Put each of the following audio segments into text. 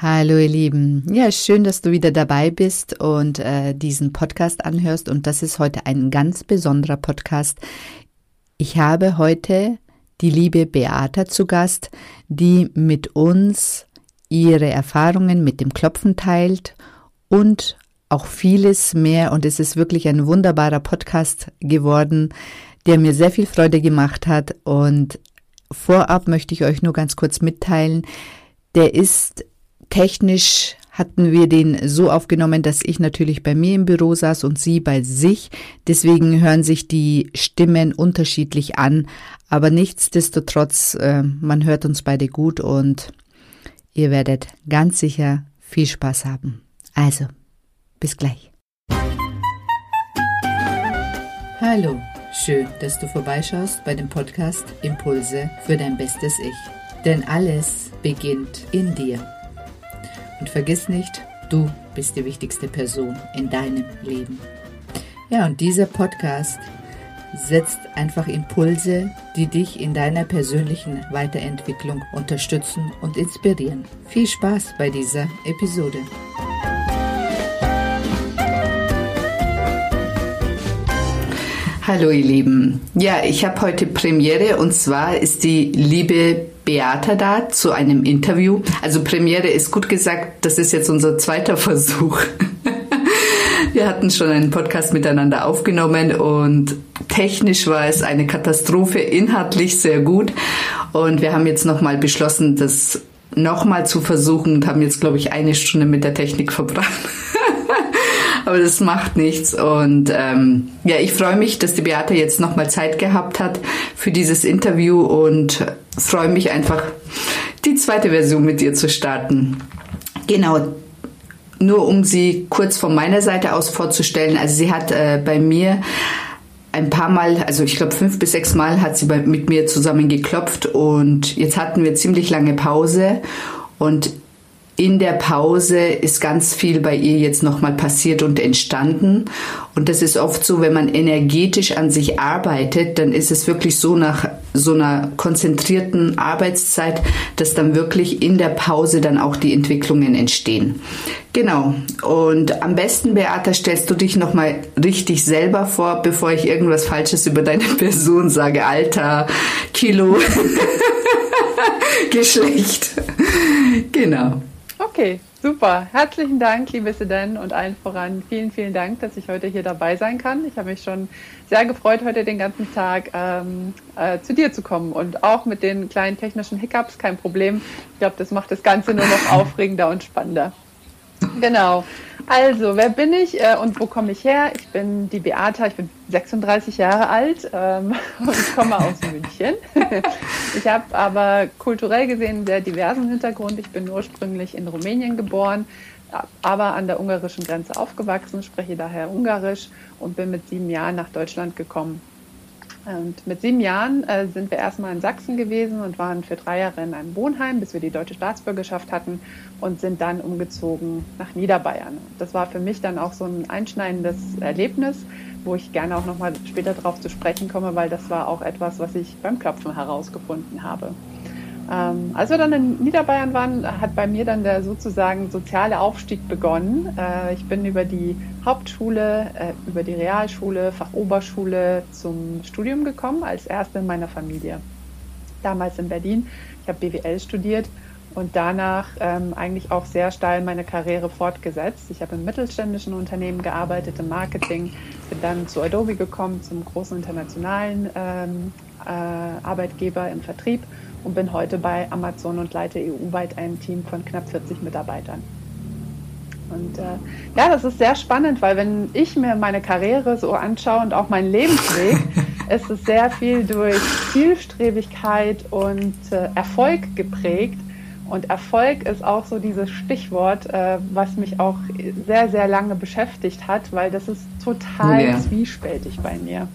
Hallo ihr Lieben. Ja, schön, dass du wieder dabei bist und äh, diesen Podcast anhörst. Und das ist heute ein ganz besonderer Podcast. Ich habe heute die liebe Beata zu Gast, die mit uns ihre Erfahrungen mit dem Klopfen teilt und auch vieles mehr. Und es ist wirklich ein wunderbarer Podcast geworden, der mir sehr viel Freude gemacht hat. Und vorab möchte ich euch nur ganz kurz mitteilen, der ist Technisch hatten wir den so aufgenommen, dass ich natürlich bei mir im Büro saß und sie bei sich. Deswegen hören sich die Stimmen unterschiedlich an. Aber nichtsdestotrotz, äh, man hört uns beide gut und ihr werdet ganz sicher viel Spaß haben. Also, bis gleich. Hallo, schön, dass du vorbeischaust bei dem Podcast Impulse für dein bestes Ich. Denn alles beginnt in dir. Und vergiss nicht, du bist die wichtigste Person in deinem Leben. Ja, und dieser Podcast setzt einfach Impulse, die dich in deiner persönlichen Weiterentwicklung unterstützen und inspirieren. Viel Spaß bei dieser Episode. Hallo ihr Lieben. Ja, ich habe heute Premiere und zwar ist die liebe Beata da zu einem Interview. Also Premiere ist gut gesagt, das ist jetzt unser zweiter Versuch. Wir hatten schon einen Podcast miteinander aufgenommen und technisch war es eine Katastrophe, inhaltlich sehr gut. Und wir haben jetzt nochmal beschlossen, das nochmal zu versuchen und haben jetzt, glaube ich, eine Stunde mit der Technik verbracht. Aber das macht nichts. Und ähm, ja, ich freue mich, dass die Beate jetzt nochmal Zeit gehabt hat für dieses Interview und freue mich einfach, die zweite Version mit dir zu starten. Genau. Nur um sie kurz von meiner Seite aus vorzustellen. Also sie hat äh, bei mir ein paar Mal, also ich glaube fünf bis sechs Mal hat sie bei, mit mir zusammen geklopft und jetzt hatten wir ziemlich lange Pause und in der Pause ist ganz viel bei ihr jetzt nochmal passiert und entstanden. Und das ist oft so, wenn man energetisch an sich arbeitet, dann ist es wirklich so nach so einer konzentrierten Arbeitszeit, dass dann wirklich in der Pause dann auch die Entwicklungen entstehen. Genau. Und am besten, Beata, stellst du dich nochmal richtig selber vor, bevor ich irgendwas Falsches über deine Person sage. Alter, Kilo, Geschlecht. Genau. Okay, super. Herzlichen Dank, liebe Sedan, und allen voran vielen, vielen Dank, dass ich heute hier dabei sein kann. Ich habe mich schon sehr gefreut, heute den ganzen Tag ähm, äh, zu dir zu kommen und auch mit den kleinen technischen Hiccups kein Problem. Ich glaube, das macht das Ganze nur noch aufregender und spannender. Genau. Also, wer bin ich äh, und wo komme ich her? Ich bin die Beata, ich bin 36 Jahre alt ähm, und ich komme aus München. ich habe aber kulturell gesehen einen sehr diversen Hintergrund. Ich bin ursprünglich in Rumänien geboren, aber an der ungarischen Grenze aufgewachsen, spreche daher Ungarisch und bin mit sieben Jahren nach Deutschland gekommen. Und mit sieben Jahren äh, sind wir erstmal in Sachsen gewesen und waren für drei Jahre in einem Wohnheim, bis wir die deutsche Staatsbürgerschaft hatten und sind dann umgezogen nach Niederbayern. Das war für mich dann auch so ein einschneidendes Erlebnis, wo ich gerne auch nochmal später darauf zu sprechen komme, weil das war auch etwas, was ich beim Klopfen herausgefunden habe. Ähm, als wir dann in Niederbayern waren, hat bei mir dann der sozusagen soziale Aufstieg begonnen. Äh, ich bin über die Hauptschule, äh, über die Realschule, Fachoberschule zum Studium gekommen, als erste in meiner Familie. Damals in Berlin. Ich habe BWL studiert und danach ähm, eigentlich auch sehr steil meine Karriere fortgesetzt. Ich habe im mittelständischen Unternehmen gearbeitet, im Marketing, bin dann zu Adobe gekommen, zum großen internationalen ähm, äh, Arbeitgeber im Vertrieb und bin heute bei Amazon und leite EU-weit ein Team von knapp 40 Mitarbeitern. Und äh, ja, das ist sehr spannend, weil wenn ich mir meine Karriere so anschaue und auch meinen Lebensweg, ist es sehr viel durch Zielstrebigkeit und äh, Erfolg geprägt. Und Erfolg ist auch so dieses Stichwort, äh, was mich auch sehr, sehr lange beschäftigt hat, weil das ist total ja. zwiespältig bei mir.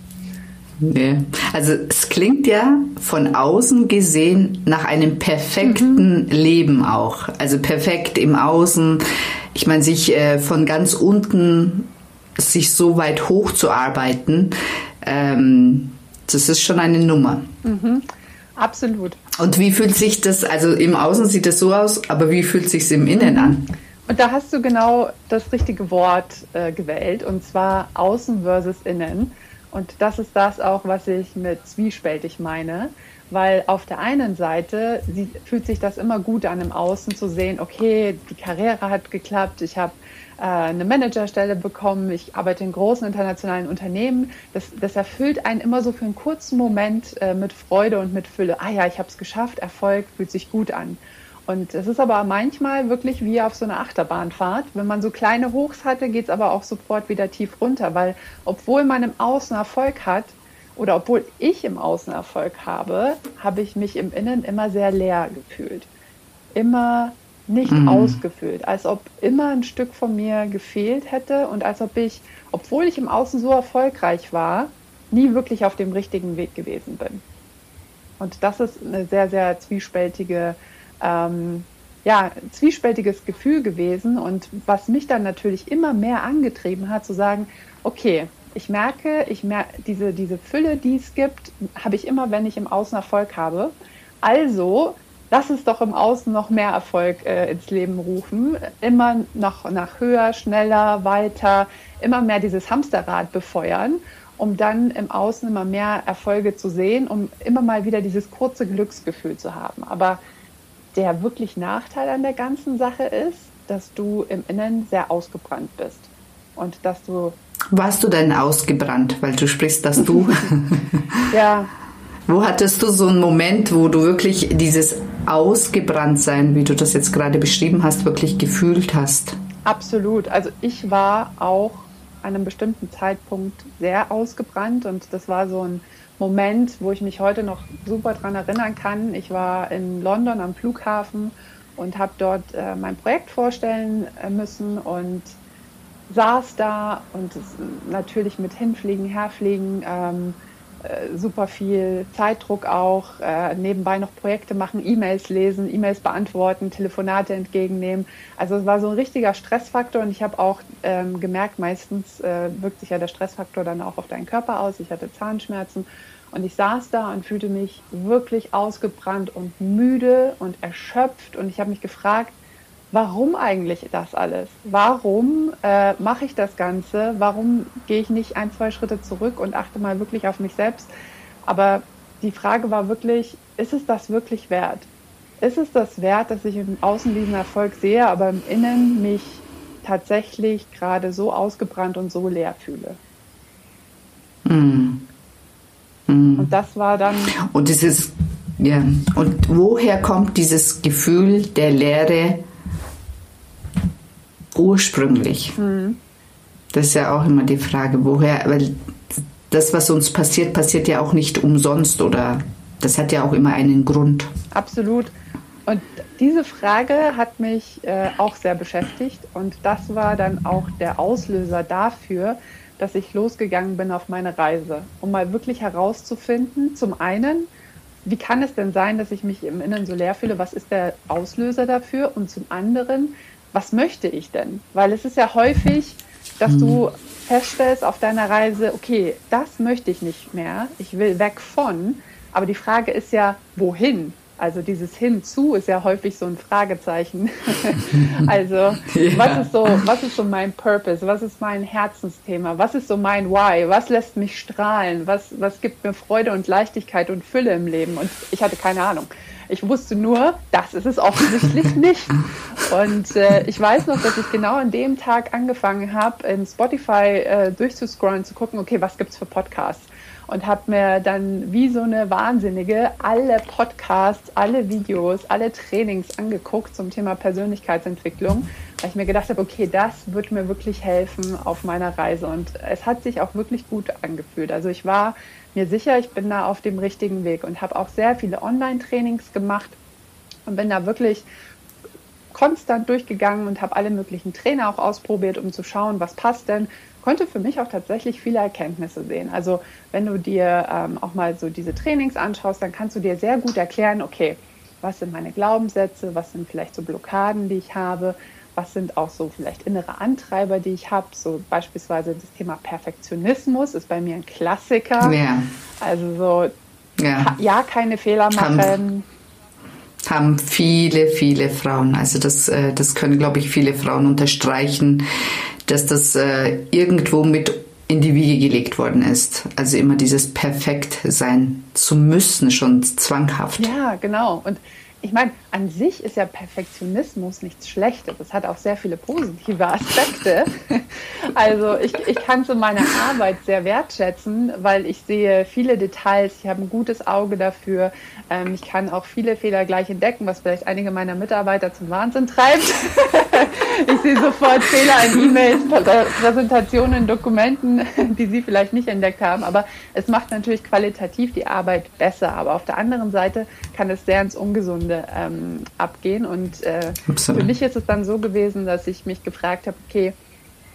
Nee. Also es klingt ja von außen gesehen nach einem perfekten mhm. Leben auch. Also perfekt im Außen. Ich meine, sich äh, von ganz unten sich so weit hoch zu arbeiten, ähm, das ist schon eine Nummer. Mhm. Absolut. Und wie fühlt sich das, also im Außen sieht es so aus, aber wie fühlt sich im Innen an? Und da hast du genau das richtige Wort äh, gewählt, und zwar außen versus innen. Und das ist das auch, was ich mit zwiespältig meine, weil auf der einen Seite fühlt sich das immer gut an, im Außen zu sehen, okay, die Karriere hat geklappt, ich habe äh, eine Managerstelle bekommen, ich arbeite in großen internationalen Unternehmen. Das, das erfüllt einen immer so für einen kurzen Moment äh, mit Freude und mit Fülle. Ah ja, ich habe es geschafft, Erfolg fühlt sich gut an. Und es ist aber manchmal wirklich wie auf so einer Achterbahnfahrt. Wenn man so kleine Hochs hatte, geht es aber auch sofort wieder tief runter, weil obwohl man im Außen Erfolg hat oder obwohl ich im Außen Erfolg habe, habe ich mich im Innen immer sehr leer gefühlt. Immer nicht mhm. ausgefüllt, als ob immer ein Stück von mir gefehlt hätte und als ob ich, obwohl ich im Außen so erfolgreich war, nie wirklich auf dem richtigen Weg gewesen bin. Und das ist eine sehr, sehr zwiespältige ähm, ja, zwiespältiges Gefühl gewesen und was mich dann natürlich immer mehr angetrieben hat, zu sagen, okay, ich merke, ich merke diese, diese Fülle, die es gibt, habe ich immer, wenn ich im Außen Erfolg habe. Also lass es doch im Außen noch mehr Erfolg äh, ins Leben rufen. Immer noch nach höher, schneller, weiter, immer mehr dieses Hamsterrad befeuern, um dann im Außen immer mehr Erfolge zu sehen, um immer mal wieder dieses kurze Glücksgefühl zu haben. Aber der wirklich Nachteil an der ganzen Sache ist, dass du im Innen sehr ausgebrannt bist und dass du. Warst du denn ausgebrannt, weil du sprichst, dass du? ja. Wo hattest du so einen Moment, wo du wirklich dieses Ausgebranntsein, wie du das jetzt gerade beschrieben hast, wirklich gefühlt hast? Absolut. Also ich war auch an einem bestimmten Zeitpunkt sehr ausgebrannt und das war so ein Moment, wo ich mich heute noch super dran erinnern kann. Ich war in London am Flughafen und habe dort äh, mein Projekt vorstellen äh, müssen und saß da und natürlich mit Hinfliegen, Herfliegen, ähm, äh, super viel Zeitdruck auch, äh, nebenbei noch Projekte machen, E-Mails lesen, E-Mails beantworten, Telefonate entgegennehmen. Also es war so ein richtiger Stressfaktor und ich habe auch ähm, gemerkt, meistens äh, wirkt sich ja der Stressfaktor dann auch auf deinen Körper aus. Ich hatte Zahnschmerzen und ich saß da und fühlte mich wirklich ausgebrannt und müde und erschöpft und ich habe mich gefragt, warum eigentlich das alles? Warum äh, mache ich das Ganze? Warum gehe ich nicht ein, zwei Schritte zurück und achte mal wirklich auf mich selbst? Aber die Frage war wirklich, ist es das wirklich wert? Ist es das wert, dass ich im Außen diesen Erfolg sehe, aber im Innen mich tatsächlich gerade so ausgebrannt und so leer fühle? Mm. Mm. Und das war dann. Und dieses, ja, und woher kommt dieses Gefühl der Leere? Ursprünglich? Mhm. Das ist ja auch immer die Frage, woher, weil das, was uns passiert, passiert ja auch nicht umsonst oder das hat ja auch immer einen Grund. Absolut. Und diese Frage hat mich äh, auch sehr beschäftigt und das war dann auch der Auslöser dafür, dass ich losgegangen bin auf meine Reise, um mal wirklich herauszufinden, zum einen, wie kann es denn sein, dass ich mich im Innen so leer fühle? Was ist der Auslöser dafür? Und zum anderen, was möchte ich denn? Weil es ist ja häufig, dass du hm. feststellst auf deiner Reise, okay, das möchte ich nicht mehr, ich will weg von, aber die Frage ist ja, wohin? Also dieses Hinzu ist ja häufig so ein Fragezeichen. also ja. was ist so, was ist so mein Purpose? Was ist mein Herzensthema? Was ist so mein Why? Was lässt mich strahlen? Was, was gibt mir Freude und Leichtigkeit und Fülle im Leben? Und ich hatte keine Ahnung. Ich wusste nur, das ist es offensichtlich nicht. Und äh, ich weiß noch, dass ich genau an dem Tag angefangen habe, in Spotify äh, durchzuscrollen, zu gucken, okay, was gibt es für Podcasts? Und habe mir dann wie so eine Wahnsinnige alle Podcasts, alle Videos, alle Trainings angeguckt zum Thema Persönlichkeitsentwicklung, weil ich mir gedacht habe, okay, das wird mir wirklich helfen auf meiner Reise. Und es hat sich auch wirklich gut angefühlt. Also ich war mir sicher, ich bin da auf dem richtigen Weg und habe auch sehr viele Online-Trainings gemacht und bin da wirklich konstant durchgegangen und habe alle möglichen Trainer auch ausprobiert, um zu schauen, was passt denn. Konnte für mich auch tatsächlich viele Erkenntnisse sehen. Also wenn du dir ähm, auch mal so diese Trainings anschaust, dann kannst du dir sehr gut erklären, okay, was sind meine Glaubenssätze, was sind vielleicht so Blockaden, die ich habe, was sind auch so vielleicht innere Antreiber, die ich habe. So beispielsweise das Thema Perfektionismus ist bei mir ein Klassiker. Ja. Also so ja, ja keine Fehler machen. Haben, haben viele, viele Frauen. Also das, äh, das können, glaube ich, viele Frauen unterstreichen, dass das äh, irgendwo mit in die Wiege gelegt worden ist. Also immer dieses Perfekt sein zu müssen, schon zwanghaft. Ja, genau. Und ich meine, an sich ist ja Perfektionismus nichts Schlechtes. Es hat auch sehr viele positive Aspekte. Also ich, ich kann so meine Arbeit sehr wertschätzen, weil ich sehe viele Details, ich habe ein gutes Auge dafür. Ähm, ich kann auch viele Fehler gleich entdecken, was vielleicht einige meiner Mitarbeiter zum Wahnsinn treibt. Ich sehe sofort Fehler in E-Mails, Präsentationen, Dokumenten, die Sie vielleicht nicht entdeckt haben. Aber es macht natürlich qualitativ die Arbeit besser. Aber auf der anderen Seite kann es sehr ins Ungesunde ähm, abgehen. Und äh, für mich ist es dann so gewesen, dass ich mich gefragt habe, okay,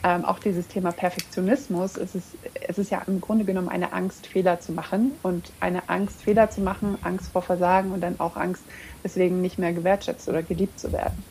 ähm, auch dieses Thema Perfektionismus, es ist, es ist ja im Grunde genommen eine Angst, Fehler zu machen und eine Angst, Fehler zu machen, Angst vor Versagen und dann auch Angst, deswegen nicht mehr gewertschätzt oder geliebt zu werden.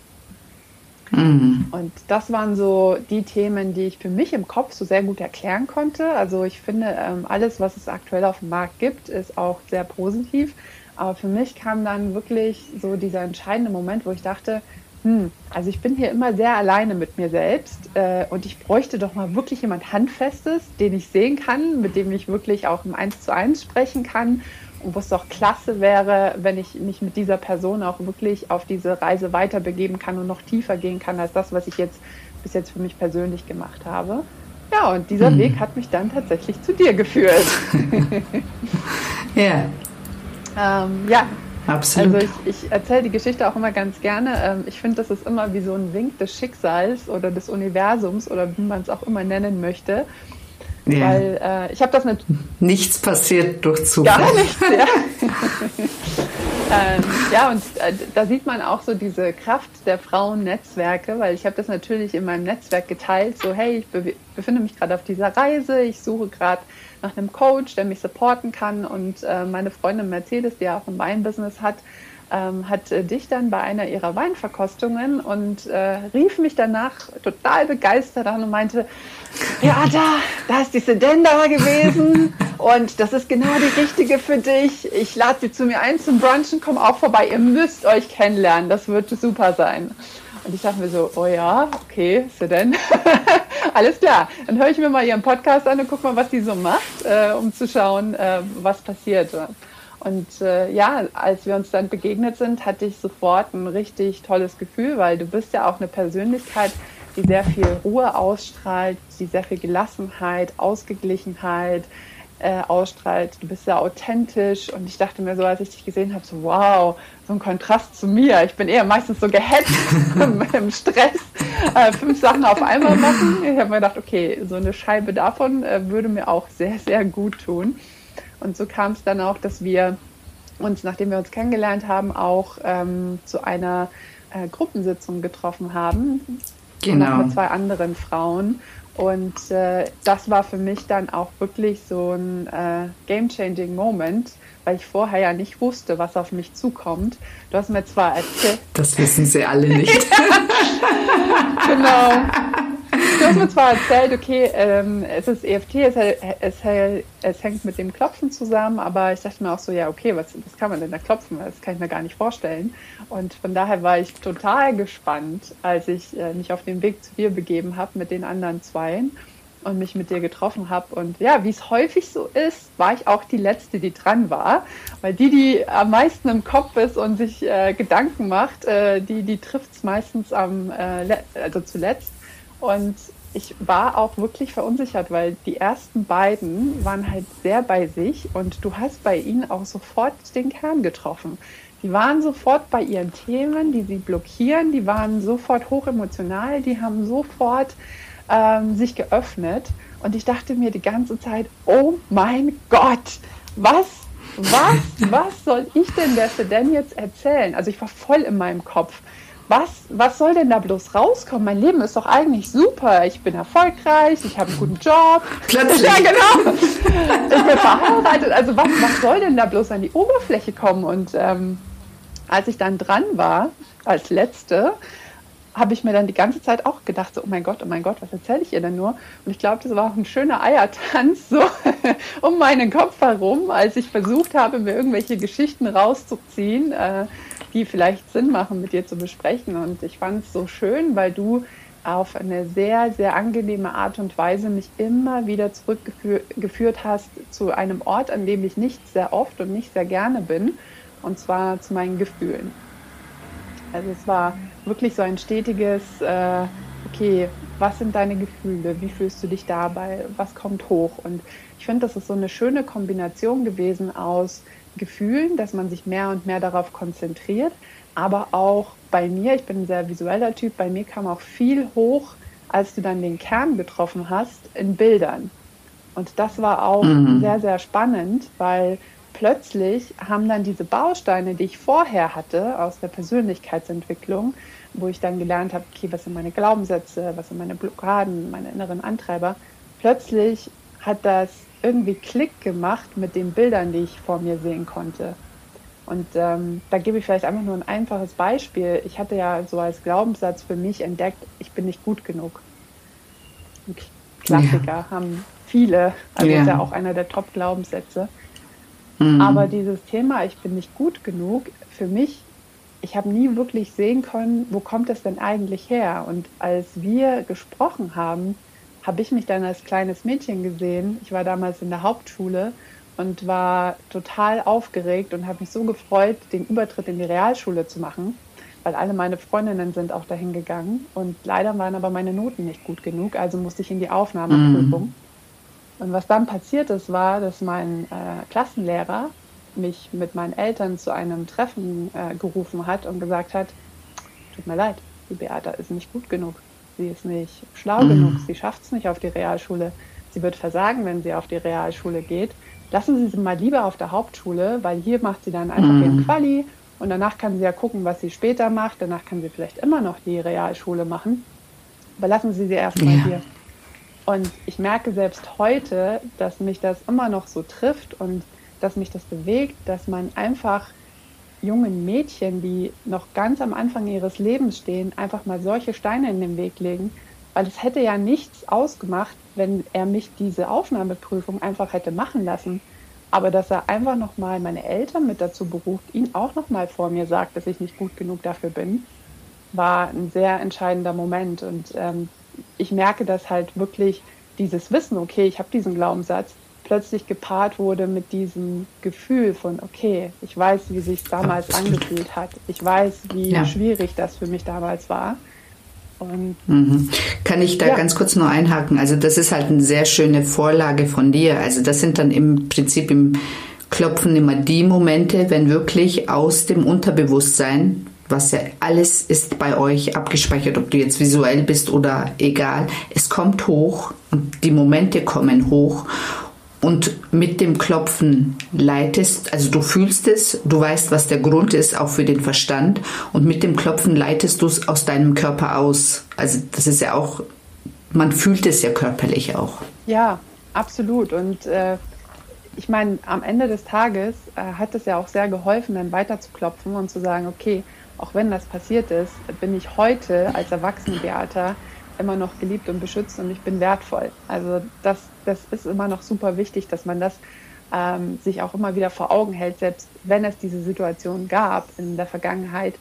Mhm. Und das waren so die Themen, die ich für mich im Kopf so sehr gut erklären konnte. Also ich finde, ähm, alles, was es aktuell auf dem Markt gibt, ist auch sehr positiv. Aber für mich kam dann wirklich so dieser entscheidende Moment, wo ich dachte, hm, also ich bin hier immer sehr alleine mit mir selbst äh, und ich bräuchte doch mal wirklich jemand Handfestes, den ich sehen kann, mit dem ich wirklich auch im Eins zu eins sprechen kann wo es doch klasse wäre, wenn ich mich mit dieser Person auch wirklich auf diese Reise weiter begeben kann und noch tiefer gehen kann als das, was ich jetzt bis jetzt für mich persönlich gemacht habe. Ja, und dieser hm. Weg hat mich dann tatsächlich zu dir geführt. ja, ähm, ja. Absolut. Also ich, ich erzähle die Geschichte auch immer ganz gerne. Ähm, ich finde, das ist immer wie so ein Wink des Schicksals oder des Universums oder wie man es auch immer nennen möchte. Ja. Weil äh, ich habe das nicht. Nichts passiert durch Zufall. Gar nichts, ja. ähm, ja, und äh, da sieht man auch so diese Kraft der Frauennetzwerke, weil ich habe das natürlich in meinem Netzwerk geteilt, so hey, ich be befinde mich gerade auf dieser Reise, ich suche gerade nach einem Coach, der mich supporten kann. Und äh, meine Freundin Mercedes, die ja auch ein Weinbusiness hat, ähm, hat äh, dich dann bei einer ihrer Weinverkostungen und äh, rief mich danach total begeistert an und meinte, Beata, da ist die Sedenda gewesen und das ist genau die richtige für dich. Ich lade sie zu mir ein zum Brunchen, komm auch vorbei, ihr müsst euch kennenlernen, das wird super sein. Und ich dachte mir so, oh ja, okay, so denn? Alles klar. Dann höre ich mir mal ihren Podcast an und gucke mal, was die so macht, äh, um zu schauen, äh, was passiert. Und äh, ja, als wir uns dann begegnet sind, hatte ich sofort ein richtig tolles Gefühl, weil du bist ja auch eine Persönlichkeit, die sehr viel Ruhe ausstrahlt, die sehr viel Gelassenheit, Ausgeglichenheit, äh, ausstrahlt. Du bist sehr authentisch und ich dachte mir so, als ich dich gesehen habe, so wow, so ein Kontrast zu mir. Ich bin eher meistens so gehetzt im Stress, äh, fünf Sachen auf einmal machen. Ich habe mir gedacht, okay, so eine Scheibe davon äh, würde mir auch sehr, sehr gut tun. Und so kam es dann auch, dass wir uns, nachdem wir uns kennengelernt haben, auch ähm, zu einer äh, Gruppensitzung getroffen haben. Genau. mit zwei anderen Frauen. Und äh, das war für mich dann auch wirklich so ein äh, game-changing Moment, weil ich vorher ja nicht wusste, was auf mich zukommt. Du hast mir zwar erzählt. Das wissen sie alle nicht. genau. Hast mir zwar erzählt, okay, ähm, es ist EFT, es, es, es, hängt mit dem Klopfen zusammen, aber ich dachte mir auch so, ja, okay, was, was kann man denn da klopfen? Das kann ich mir gar nicht vorstellen. Und von daher war ich total gespannt, als ich äh, mich auf den Weg zu dir begeben habe mit den anderen Zweien und mich mit dir getroffen habe. Und ja, wie es häufig so ist, war ich auch die Letzte, die dran war. Weil die, die am meisten im Kopf ist und sich äh, Gedanken macht, äh, die, die trifft es meistens am, äh, also zuletzt. Und ich war auch wirklich verunsichert, weil die ersten beiden waren halt sehr bei sich und du hast bei ihnen auch sofort den Kern getroffen. Die waren sofort bei ihren Themen, die sie blockieren, die waren sofort hochemotional, die haben sofort ähm, sich geöffnet und ich dachte mir die ganze Zeit, oh mein Gott, was, was, was soll ich denn der denn jetzt erzählen? Also ich war voll in meinem Kopf was, was soll denn da bloß rauskommen? Mein Leben ist doch eigentlich super. Ich bin erfolgreich, ich habe einen guten Job. Plötzlich. Ja, genau. Ich bin verheiratet. Also was, was soll denn da bloß an die Oberfläche kommen? Und ähm, als ich dann dran war, als Letzte, habe ich mir dann die ganze Zeit auch gedacht, so, oh mein Gott, oh mein Gott, was erzähle ich ihr denn nur? Und ich glaube, das war auch ein schöner Eiertanz so um meinen Kopf herum, als ich versucht habe, mir irgendwelche Geschichten rauszuziehen, äh, die vielleicht Sinn machen, mit dir zu besprechen. Und ich fand es so schön, weil du auf eine sehr, sehr angenehme Art und Weise mich immer wieder zurückgeführt hast zu einem Ort, an dem ich nicht sehr oft und nicht sehr gerne bin, und zwar zu meinen Gefühlen. Also es war wirklich so ein stetiges, äh, okay, was sind deine Gefühle? Wie fühlst du dich dabei? Was kommt hoch? Und ich finde, das ist so eine schöne Kombination gewesen aus Gefühlen, dass man sich mehr und mehr darauf konzentriert, aber auch bei mir, ich bin ein sehr visueller Typ, bei mir kam auch viel hoch, als du dann den Kern getroffen hast, in Bildern. Und das war auch mhm. sehr, sehr spannend, weil plötzlich haben dann diese Bausteine, die ich vorher hatte aus der Persönlichkeitsentwicklung, wo ich dann gelernt habe, okay, was sind meine Glaubenssätze, was sind meine Blockaden, meine inneren Antreiber, plötzlich hat das irgendwie Klick gemacht mit den Bildern, die ich vor mir sehen konnte. Und ähm, da gebe ich vielleicht einfach nur ein einfaches Beispiel. Ich hatte ja so als Glaubenssatz für mich entdeckt, ich bin nicht gut genug. Ein Klassiker ja. haben viele, also ja. ist ja auch einer der Top-Glaubenssätze. Mhm. Aber dieses Thema, ich bin nicht gut genug, für mich, ich habe nie wirklich sehen können, wo kommt das denn eigentlich her? Und als wir gesprochen haben, habe ich mich dann als kleines Mädchen gesehen. Ich war damals in der Hauptschule und war total aufgeregt und habe mich so gefreut, den Übertritt in die Realschule zu machen, weil alle meine Freundinnen sind auch dahin gegangen und leider waren aber meine Noten nicht gut genug, also musste ich in die Aufnahmeprüfung. Mhm. Und was dann passiert ist, war, dass mein äh, Klassenlehrer mich mit meinen Eltern zu einem Treffen äh, gerufen hat und gesagt hat, tut mir leid, die Beata ist nicht gut genug. Sie ist nicht schlau mhm. genug, sie schafft es nicht auf die Realschule. Sie wird versagen, wenn sie auf die Realschule geht. Lassen Sie sie mal lieber auf der Hauptschule, weil hier macht sie dann einfach mhm. ihren Quali und danach kann sie ja gucken, was sie später macht. Danach kann sie vielleicht immer noch die Realschule machen. Aber lassen Sie sie erstmal ja. hier. Und ich merke selbst heute, dass mich das immer noch so trifft und dass mich das bewegt, dass man einfach jungen Mädchen, die noch ganz am Anfang ihres Lebens stehen, einfach mal solche Steine in den Weg legen, weil es hätte ja nichts ausgemacht, wenn er mich diese Aufnahmeprüfung einfach hätte machen lassen. Aber dass er einfach nochmal meine Eltern mit dazu beruft, ihn auch nochmal vor mir sagt, dass ich nicht gut genug dafür bin, war ein sehr entscheidender Moment. Und ähm, ich merke, dass halt wirklich dieses Wissen, okay, ich habe diesen Glaubenssatz, plötzlich gepaart wurde mit diesem Gefühl von, okay, ich weiß, wie sich damals angefühlt hat. Ich weiß, wie ja. schwierig das für mich damals war. Mhm. Kann ich da ja. ganz kurz nur einhaken? Also das ist halt eine sehr schöne Vorlage von dir. Also das sind dann im Prinzip im Klopfen immer die Momente, wenn wirklich aus dem Unterbewusstsein was ja alles ist bei euch abgespeichert, ob du jetzt visuell bist oder egal. Es kommt hoch und die Momente kommen hoch und mit dem Klopfen leitest, also du fühlst es, du weißt, was der Grund ist, auch für den Verstand und mit dem Klopfen leitest du es aus deinem Körper aus. Also das ist ja auch, man fühlt es ja körperlich auch. Ja, absolut und äh ich meine, am Ende des Tages äh, hat es ja auch sehr geholfen, dann weiter zu klopfen und zu sagen, okay, auch wenn das passiert ist, bin ich heute als erwachsene Beata immer noch geliebt und beschützt und ich bin wertvoll. Also das, das ist immer noch super wichtig, dass man das ähm, sich auch immer wieder vor Augen hält, selbst wenn es diese Situation gab in der Vergangenheit,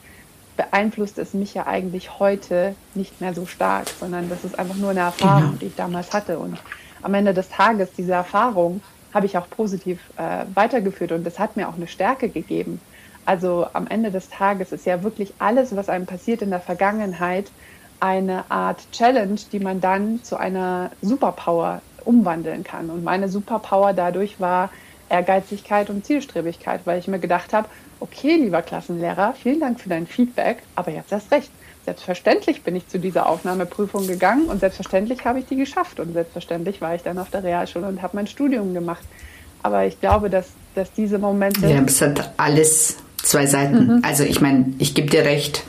beeinflusst es mich ja eigentlich heute nicht mehr so stark, sondern das ist einfach nur eine Erfahrung, genau. die ich damals hatte. Und am Ende des Tages, diese Erfahrung habe ich auch positiv äh, weitergeführt und das hat mir auch eine Stärke gegeben. Also am Ende des Tages ist ja wirklich alles, was einem passiert in der Vergangenheit, eine Art Challenge, die man dann zu einer Superpower umwandeln kann. Und meine Superpower dadurch war Ehrgeizigkeit und Zielstrebigkeit, weil ich mir gedacht habe, okay, lieber Klassenlehrer, vielen Dank für dein Feedback, aber jetzt erst recht. Selbstverständlich bin ich zu dieser Aufnahmeprüfung gegangen und selbstverständlich habe ich die geschafft und selbstverständlich war ich dann auf der Realschule und habe mein Studium gemacht. Aber ich glaube, dass, dass diese Momente. Ja, es hat alles zwei Seiten. Mhm. Also ich meine, ich gebe dir recht.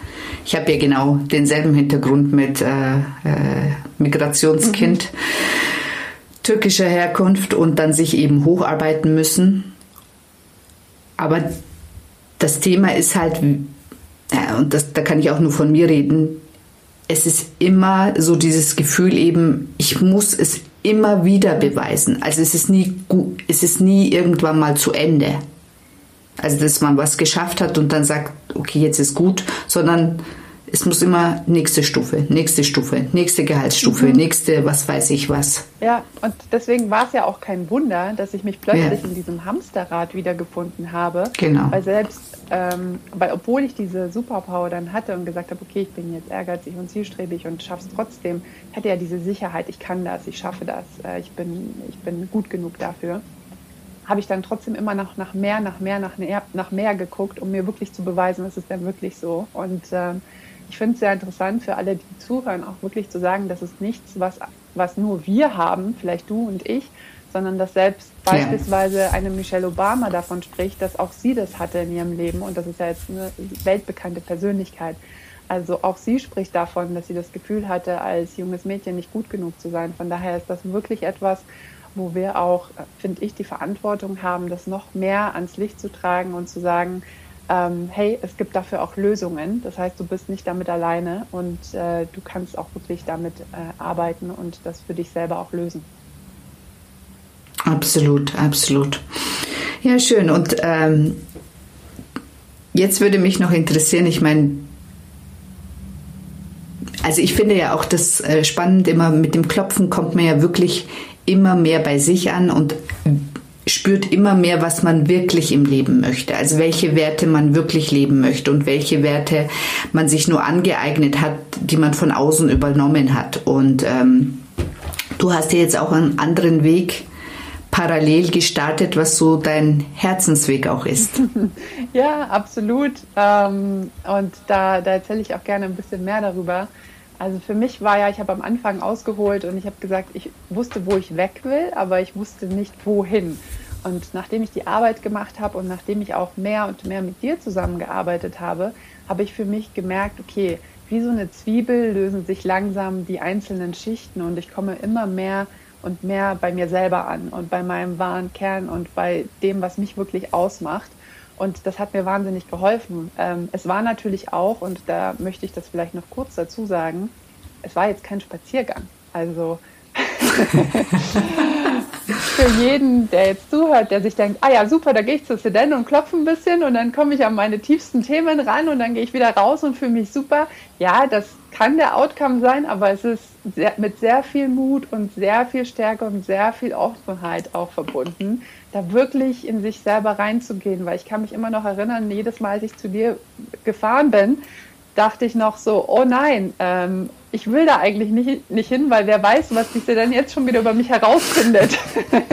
Ich habe ja genau denselben Hintergrund mit äh, äh, Migrationskind mhm. türkischer Herkunft und dann sich eben hocharbeiten müssen. Aber das Thema ist halt, ja, und das, da kann ich auch nur von mir reden, es ist immer so dieses Gefühl eben, ich muss es immer wieder beweisen. Also es ist nie gut, es ist nie irgendwann mal zu Ende. Also dass man was geschafft hat und dann sagt, okay, jetzt ist gut, sondern es muss immer nächste Stufe, nächste Stufe, nächste Gehaltsstufe, mhm. nächste was weiß ich was. Ja, und deswegen war es ja auch kein Wunder, dass ich mich plötzlich ja. in diesem Hamsterrad wiedergefunden habe. Genau. Weil selbst, ähm, weil obwohl ich diese Superpower dann hatte und gesagt habe, okay, ich bin jetzt ehrgeizig und zielstrebig und schaffe es trotzdem, hatte ja diese Sicherheit, ich kann das, ich schaffe das, äh, ich, bin, ich bin gut genug dafür habe ich dann trotzdem immer noch nach mehr, nach mehr, nach mehr, nach mehr geguckt, um mir wirklich zu beweisen, was ist denn wirklich so. Und ähm, ich finde es sehr interessant für alle, die zuhören, auch wirklich zu sagen, das ist nichts, was, was nur wir haben, vielleicht du und ich, sondern dass selbst ja. beispielsweise eine Michelle Obama davon spricht, dass auch sie das hatte in ihrem Leben und das ist ja jetzt eine weltbekannte Persönlichkeit. Also auch sie spricht davon, dass sie das Gefühl hatte, als junges Mädchen nicht gut genug zu sein. Von daher ist das wirklich etwas, wo wir auch, finde ich, die Verantwortung haben, das noch mehr ans Licht zu tragen und zu sagen, ähm, hey, es gibt dafür auch Lösungen. Das heißt, du bist nicht damit alleine und äh, du kannst auch wirklich damit äh, arbeiten und das für dich selber auch lösen. Absolut, absolut. Ja, schön. Und ähm, jetzt würde mich noch interessieren, ich meine, also ich finde ja auch das äh, spannend, immer mit dem Klopfen kommt man ja wirklich immer mehr bei sich an und spürt immer mehr, was man wirklich im Leben möchte. Also welche Werte man wirklich leben möchte und welche Werte man sich nur angeeignet hat, die man von außen übernommen hat. Und ähm, du hast ja jetzt auch einen anderen Weg parallel gestartet, was so dein Herzensweg auch ist. Ja, absolut. Ähm, und da, da erzähle ich auch gerne ein bisschen mehr darüber. Also für mich war ja, ich habe am Anfang ausgeholt und ich habe gesagt, ich wusste, wo ich weg will, aber ich wusste nicht, wohin. Und nachdem ich die Arbeit gemacht habe und nachdem ich auch mehr und mehr mit dir zusammengearbeitet habe, habe ich für mich gemerkt, okay, wie so eine Zwiebel lösen sich langsam die einzelnen Schichten und ich komme immer mehr und mehr bei mir selber an und bei meinem wahren Kern und bei dem, was mich wirklich ausmacht. Und das hat mir wahnsinnig geholfen. Ähm, es war natürlich auch, und da möchte ich das vielleicht noch kurz dazu sagen, es war jetzt kein Spaziergang. Also für jeden, der jetzt zuhört, der sich denkt, ah ja, super, da gehe ich zu Sedan und klopfe ein bisschen und dann komme ich an meine tiefsten Themen ran und dann gehe ich wieder raus und fühle mich super. Ja, das kann der Outcome sein, aber es ist sehr, mit sehr viel Mut und sehr viel Stärke und sehr viel Offenheit auch verbunden, da wirklich in sich selber reinzugehen, weil ich kann mich immer noch erinnern, jedes Mal, als ich zu dir gefahren bin, dachte ich noch so, oh nein, ähm, ich will da eigentlich nicht, nicht hin, weil wer weiß, was diese denn jetzt schon wieder über mich herausfindet.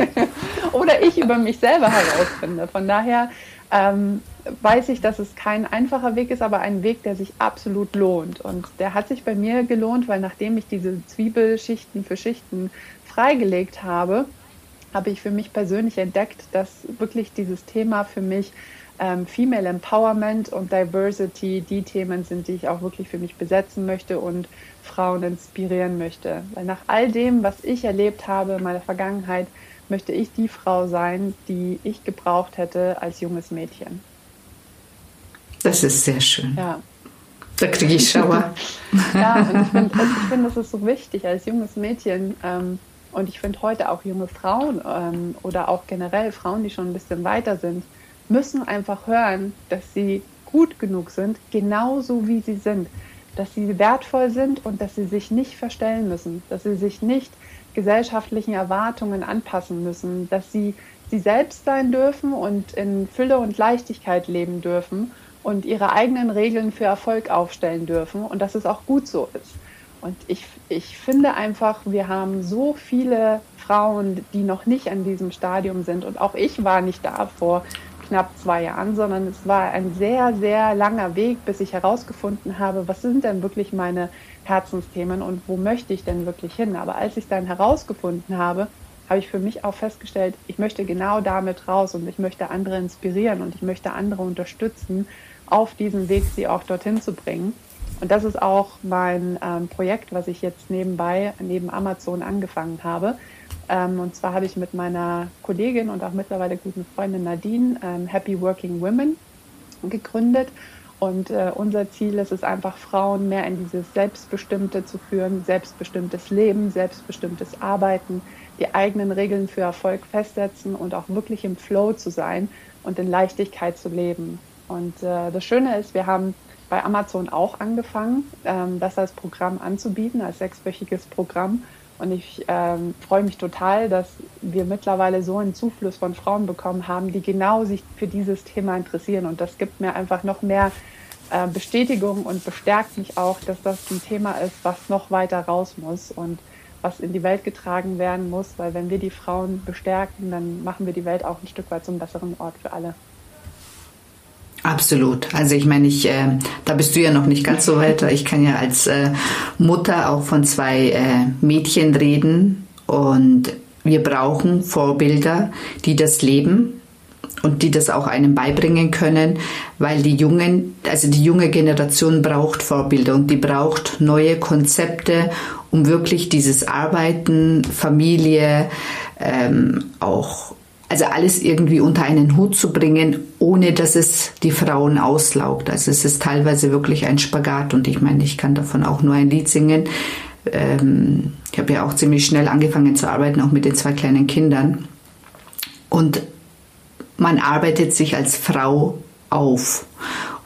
Oder ich über mich selber herausfinde. Von daher ähm, weiß ich, dass es kein einfacher Weg ist, aber ein Weg, der sich absolut lohnt. Und der hat sich bei mir gelohnt, weil nachdem ich diese Zwiebelschichten für Schichten freigelegt habe, habe ich für mich persönlich entdeckt, dass wirklich dieses Thema für mich ähm, Female Empowerment und Diversity die Themen sind, die ich auch wirklich für mich besetzen möchte und Frauen inspirieren möchte. Weil nach all dem, was ich erlebt habe in meiner Vergangenheit, möchte ich die Frau sein, die ich gebraucht hätte als junges Mädchen. Das ist sehr schön. Ja. Da kriege ich Schauer. ja, und ich finde, ich find, das ist so wichtig als junges Mädchen. Ähm, und ich finde heute auch junge Frauen ähm, oder auch generell Frauen, die schon ein bisschen weiter sind, müssen einfach hören, dass sie gut genug sind, genauso wie sie sind, dass sie wertvoll sind und dass sie sich nicht verstellen müssen, dass sie sich nicht gesellschaftlichen Erwartungen anpassen müssen, dass sie sie selbst sein dürfen und in Fülle und Leichtigkeit leben dürfen und ihre eigenen Regeln für Erfolg aufstellen dürfen und dass es auch gut so ist. Und ich, ich finde einfach, wir haben so viele Frauen, die noch nicht an diesem Stadium sind. Und auch ich war nicht da vor knapp zwei Jahren, sondern es war ein sehr, sehr langer Weg, bis ich herausgefunden habe, was sind denn wirklich meine Herzensthemen und wo möchte ich denn wirklich hin. Aber als ich dann herausgefunden habe, habe ich für mich auch festgestellt, ich möchte genau damit raus und ich möchte andere inspirieren und ich möchte andere unterstützen, auf diesem Weg sie auch dorthin zu bringen. Und das ist auch mein ähm, Projekt, was ich jetzt nebenbei neben Amazon angefangen habe. Ähm, und zwar habe ich mit meiner Kollegin und auch mittlerweile guten Freundin Nadine ähm, Happy Working Women gegründet. Und äh, unser Ziel ist es einfach, Frauen mehr in dieses Selbstbestimmte zu führen, selbstbestimmtes Leben, selbstbestimmtes Arbeiten, die eigenen Regeln für Erfolg festsetzen und auch wirklich im Flow zu sein und in Leichtigkeit zu leben. Und äh, das Schöne ist, wir haben bei Amazon auch angefangen, ähm, das als Programm anzubieten, als sechswöchiges Programm. Und ich ähm, freue mich total, dass wir mittlerweile so einen Zufluss von Frauen bekommen haben, die genau sich für dieses Thema interessieren. Und das gibt mir einfach noch mehr äh, Bestätigung und bestärkt mich auch, dass das ein Thema ist, was noch weiter raus muss und was in die Welt getragen werden muss. Weil wenn wir die Frauen bestärken, dann machen wir die Welt auch ein Stück weit zum besseren Ort für alle. Absolut. Also ich meine, ich, äh, da bist du ja noch nicht ganz so weit. Ich kann ja als äh, Mutter auch von zwei äh, Mädchen reden und wir brauchen Vorbilder, die das leben und die das auch einem beibringen können, weil die jungen, also die junge Generation braucht Vorbilder und die braucht neue Konzepte, um wirklich dieses Arbeiten, Familie, ähm, auch also alles irgendwie unter einen Hut zu bringen, ohne dass es die Frauen auslaugt. Also es ist teilweise wirklich ein Spagat und ich meine, ich kann davon auch nur ein Lied singen. Ähm, ich habe ja auch ziemlich schnell angefangen zu arbeiten, auch mit den zwei kleinen Kindern. Und man arbeitet sich als Frau auf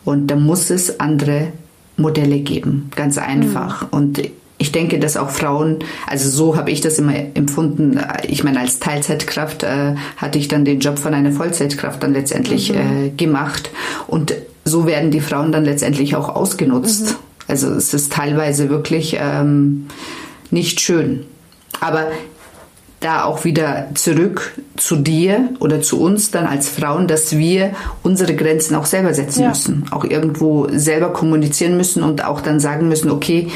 und da muss es andere Modelle geben, ganz einfach. Mhm. Und ich denke, dass auch Frauen, also so habe ich das immer empfunden. Ich meine, als Teilzeitkraft äh, hatte ich dann den Job von einer Vollzeitkraft dann letztendlich mhm. äh, gemacht. Und so werden die Frauen dann letztendlich auch ausgenutzt. Mhm. Also es ist teilweise wirklich ähm, nicht schön. Aber da auch wieder zurück zu dir oder zu uns dann als Frauen, dass wir unsere Grenzen auch selber setzen ja. müssen, auch irgendwo selber kommunizieren müssen und auch dann sagen müssen, okay,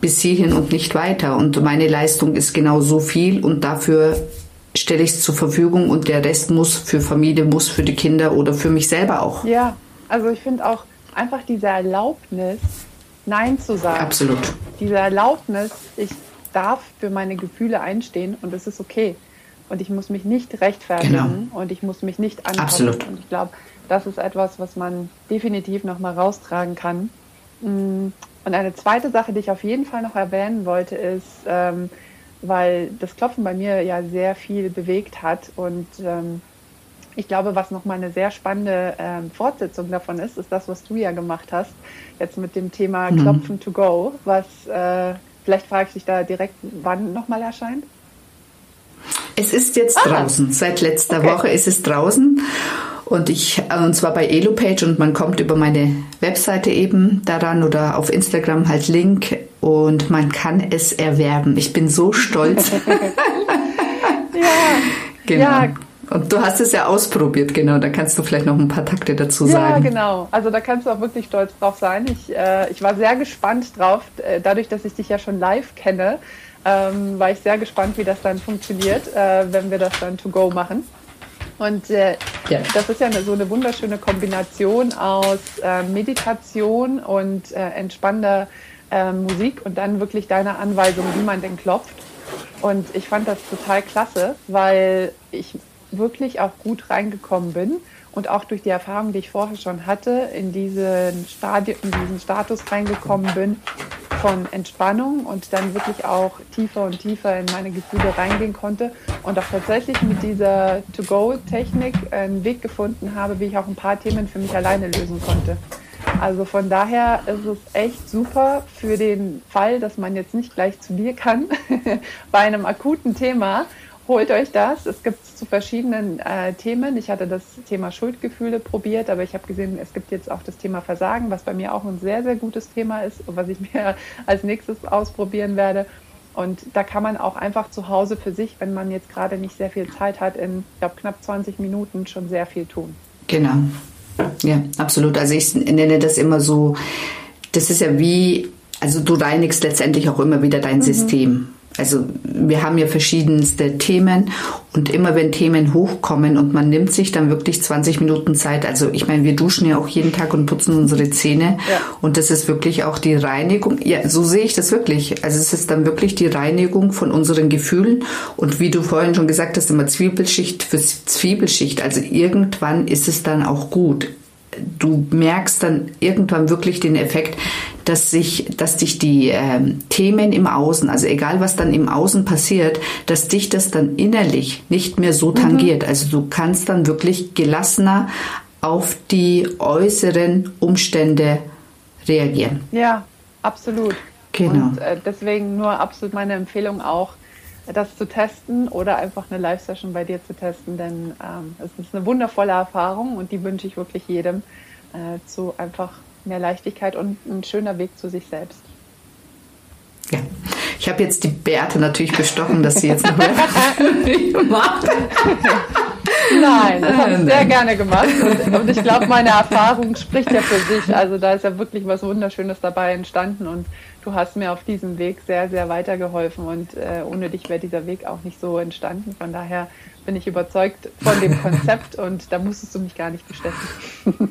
bis hierhin und nicht weiter und meine Leistung ist genau so viel und dafür stelle ich es zur Verfügung und der Rest muss für Familie, muss für die Kinder oder für mich selber auch. Ja, also ich finde auch einfach diese Erlaubnis, Nein zu sagen. Absolut. Diese Erlaubnis, ich darf für meine Gefühle einstehen und es ist okay. Und ich muss mich nicht rechtfertigen genau. und ich muss mich nicht anpassen. Absolut. Und ich glaube, das ist etwas, was man definitiv nochmal raustragen kann. Mm, und eine zweite Sache, die ich auf jeden Fall noch erwähnen wollte, ist, ähm, weil das Klopfen bei mir ja sehr viel bewegt hat und ähm, ich glaube, was nochmal eine sehr spannende ähm, Fortsetzung davon ist, ist das, was du ja gemacht hast, jetzt mit dem Thema mhm. Klopfen to go, was äh, Vielleicht frage ich dich da direkt, wann nochmal erscheint? Es ist jetzt ah. draußen. Seit letzter okay. Woche ist es draußen. Und ich, und zwar bei EloPage und man kommt über meine Webseite eben daran oder auf Instagram halt Link und man kann es erwerben. Ich bin so stolz. ja, genau. Ja, und du hast es ja ausprobiert, genau. Da kannst du vielleicht noch ein paar Takte dazu sagen. Ja, genau. Also da kannst du auch wirklich stolz drauf sein. Ich, äh, ich war sehr gespannt drauf, äh, dadurch, dass ich dich ja schon live kenne, ähm, war ich sehr gespannt, wie das dann funktioniert, äh, wenn wir das dann to go machen. Und äh, ja. das ist ja eine, so eine wunderschöne Kombination aus äh, Meditation und äh, entspannender Musik und dann wirklich deiner Anweisung, wie man denn klopft. Und ich fand das total klasse, weil ich wirklich auch gut reingekommen bin und auch durch die Erfahrung, die ich vorher schon hatte, in diesen, Stadium, in diesen Status reingekommen bin von Entspannung und dann wirklich auch tiefer und tiefer in meine Gefühle reingehen konnte und auch tatsächlich mit dieser To-Go-Technik einen Weg gefunden habe, wie ich auch ein paar Themen für mich alleine lösen konnte. Also von daher ist es echt super für den Fall, dass man jetzt nicht gleich zu dir kann bei einem akuten Thema holt euch das. Es gibt es zu verschiedenen äh, Themen. Ich hatte das Thema Schuldgefühle probiert, aber ich habe gesehen, es gibt jetzt auch das Thema Versagen, was bei mir auch ein sehr, sehr gutes Thema ist und was ich mir als nächstes ausprobieren werde. Und da kann man auch einfach zu Hause für sich, wenn man jetzt gerade nicht sehr viel Zeit hat, in ich glaube, knapp 20 Minuten schon sehr viel tun. Genau. Ja, absolut. Also ich nenne das immer so, das ist ja wie, also du reinigst letztendlich auch immer wieder dein mhm. System. Also wir haben ja verschiedenste Themen und immer wenn Themen hochkommen und man nimmt sich dann wirklich 20 Minuten Zeit, also ich meine, wir duschen ja auch jeden Tag und putzen unsere Zähne ja. und das ist wirklich auch die Reinigung, ja, so sehe ich das wirklich. Also es ist dann wirklich die Reinigung von unseren Gefühlen und wie du vorhin schon gesagt hast, immer Zwiebelschicht für Zwiebelschicht, also irgendwann ist es dann auch gut. Du merkst dann irgendwann wirklich den Effekt, dass sich, dass dich die ähm, Themen im Außen, also egal was dann im Außen passiert, dass dich das dann innerlich nicht mehr so mhm. tangiert. Mhm. Also du kannst dann wirklich gelassener auf die äußeren Umstände reagieren. Ja, absolut. Genau. Und äh, deswegen nur absolut meine Empfehlung auch, das zu testen oder einfach eine Live-Session bei dir zu testen, denn ähm, es ist eine wundervolle Erfahrung und die wünsche ich wirklich jedem äh, zu einfach mehr Leichtigkeit und ein schöner Weg zu sich selbst. Ja, ich habe jetzt die Bärte natürlich bestochen, dass sie jetzt noch mehr macht. Nein, das habe ich sehr gerne gemacht. Und, und ich glaube, meine Erfahrung spricht ja für sich. Also da ist ja wirklich was Wunderschönes dabei entstanden und du hast mir auf diesem Weg sehr, sehr weitergeholfen und äh, ohne dich wäre dieser Weg auch nicht so entstanden. Von daher bin ich überzeugt von dem Konzept und da musstest du mich gar nicht bestechen.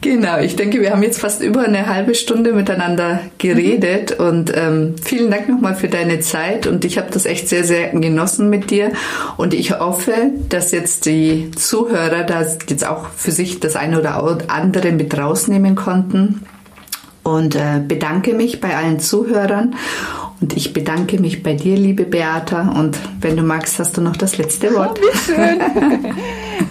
genau, ich denke, wir haben jetzt fast über eine halbe Stunde miteinander geredet und ähm, vielen Dank nochmal für deine Zeit und ich habe das echt sehr, sehr genossen mit dir und ich hoffe, dass jetzt die Zuhörer da jetzt auch für sich das eine oder andere mit rausnehmen konnten und äh, bedanke mich bei allen Zuhörern und ich bedanke mich bei dir, liebe Beata. Und wenn du magst, hast du noch das letzte Wort. Oh, schön.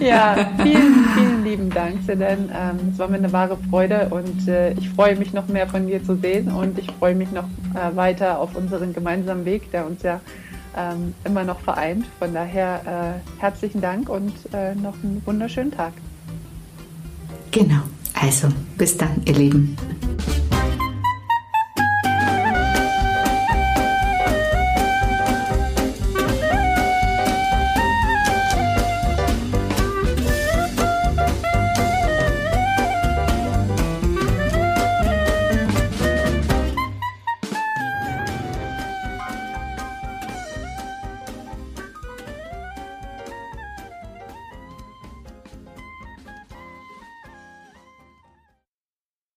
ja, vielen, vielen lieben Dank, Selen. Ähm, es war mir eine wahre Freude und äh, ich freue mich noch mehr von dir zu sehen und ich freue mich noch äh, weiter auf unseren gemeinsamen Weg, der uns ja ähm, immer noch vereint. Von daher äh, herzlichen Dank und äh, noch einen wunderschönen Tag. Genau. Also, bis dann, ihr Lieben.